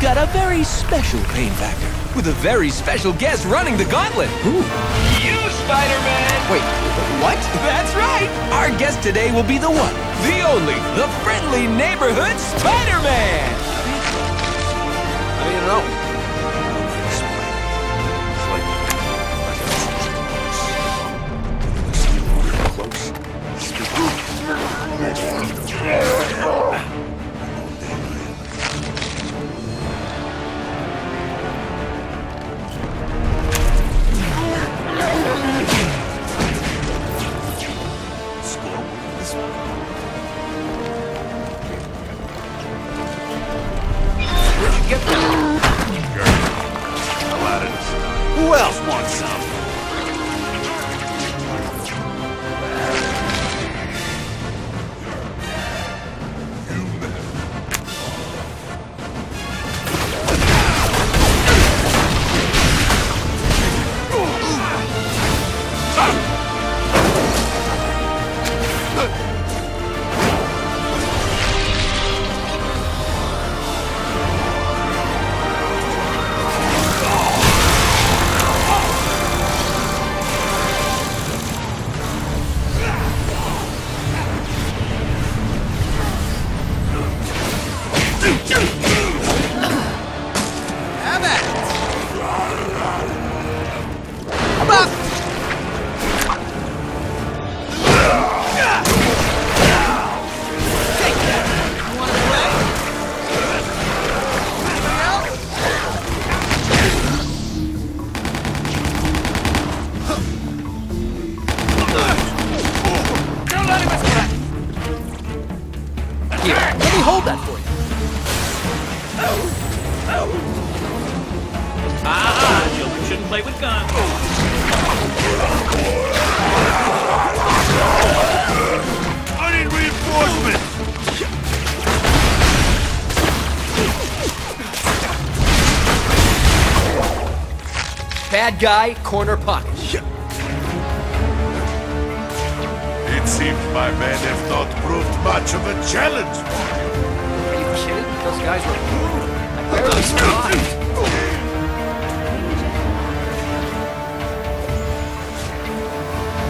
we've got a very special pain factor with a very special guest running the gauntlet. Who? You, Spider-Man! Wait, what? That's right! Our guest today will be the one, the only, the friendly neighborhood Spider-Man! I don't know. Here, let me hold that for you. Ah, children shouldn't play with guns. I need reinforcements! Bad guy, corner pocket. It seems my men have not proved much of a challenge. Are you kidding? Those guys were brutal. I barely survived.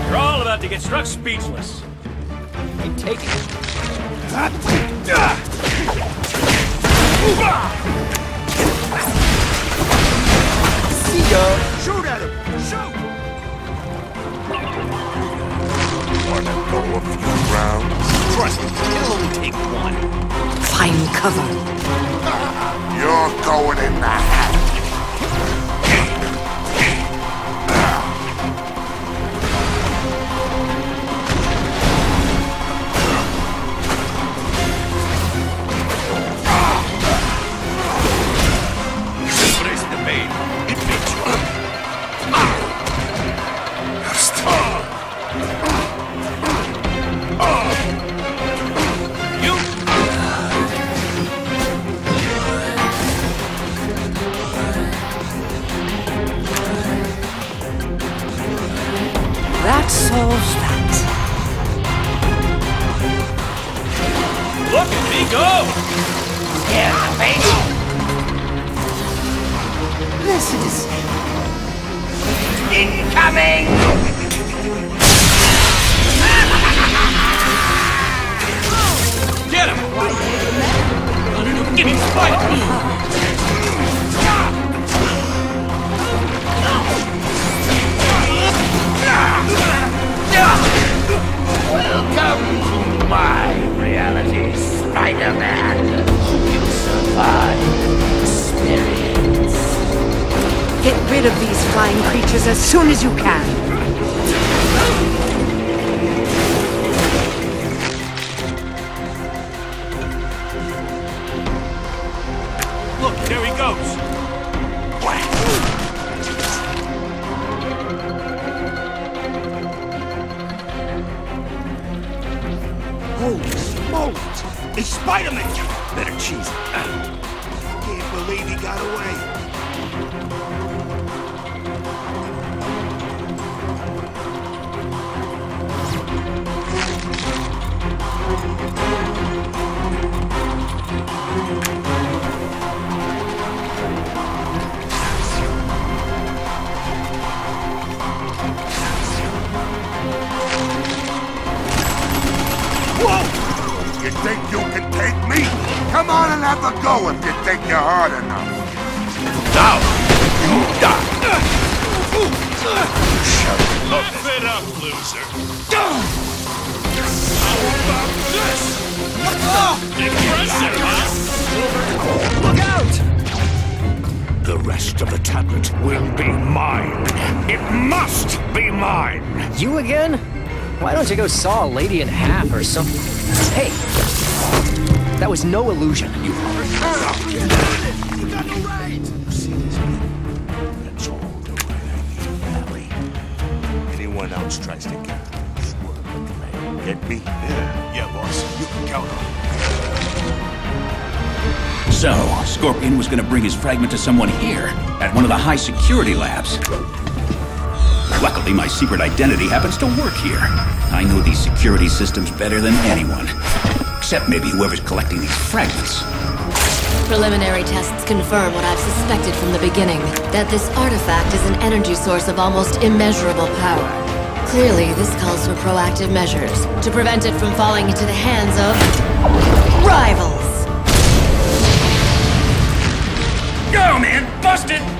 You're all about to get struck speechless. I'm taking it. Ah! Going in the look at me go! This is Get soon as you can. Look, there he goes. Holy smokes! It's Spider-Man! Better cheese Come on and have a go if you think you're hard enough. Now, you die. Shut up. Fit up, loser. How about this? Impressive, huh? Look out! The rest of the tablet will be mine. It must be mine. You again? Why don't you go saw a lady in half or something? Hey! That was no illusion. You That's all the way I need Valley. Anyone else tries to get through, swerve the play. Get me? Yeah, yeah, boss. You can count on me. So, Scorpion was gonna bring his fragment to someone here, at one of the high security labs. Luckily, my secret identity happens to work here. I know these security systems better than anyone. Except maybe whoever's collecting these fragments. Preliminary tests confirm what I've suspected from the beginning that this artifact is an energy source of almost immeasurable power. Clearly, this calls for proactive measures to prevent it from falling into the hands of. rivals! Go, man! Busted!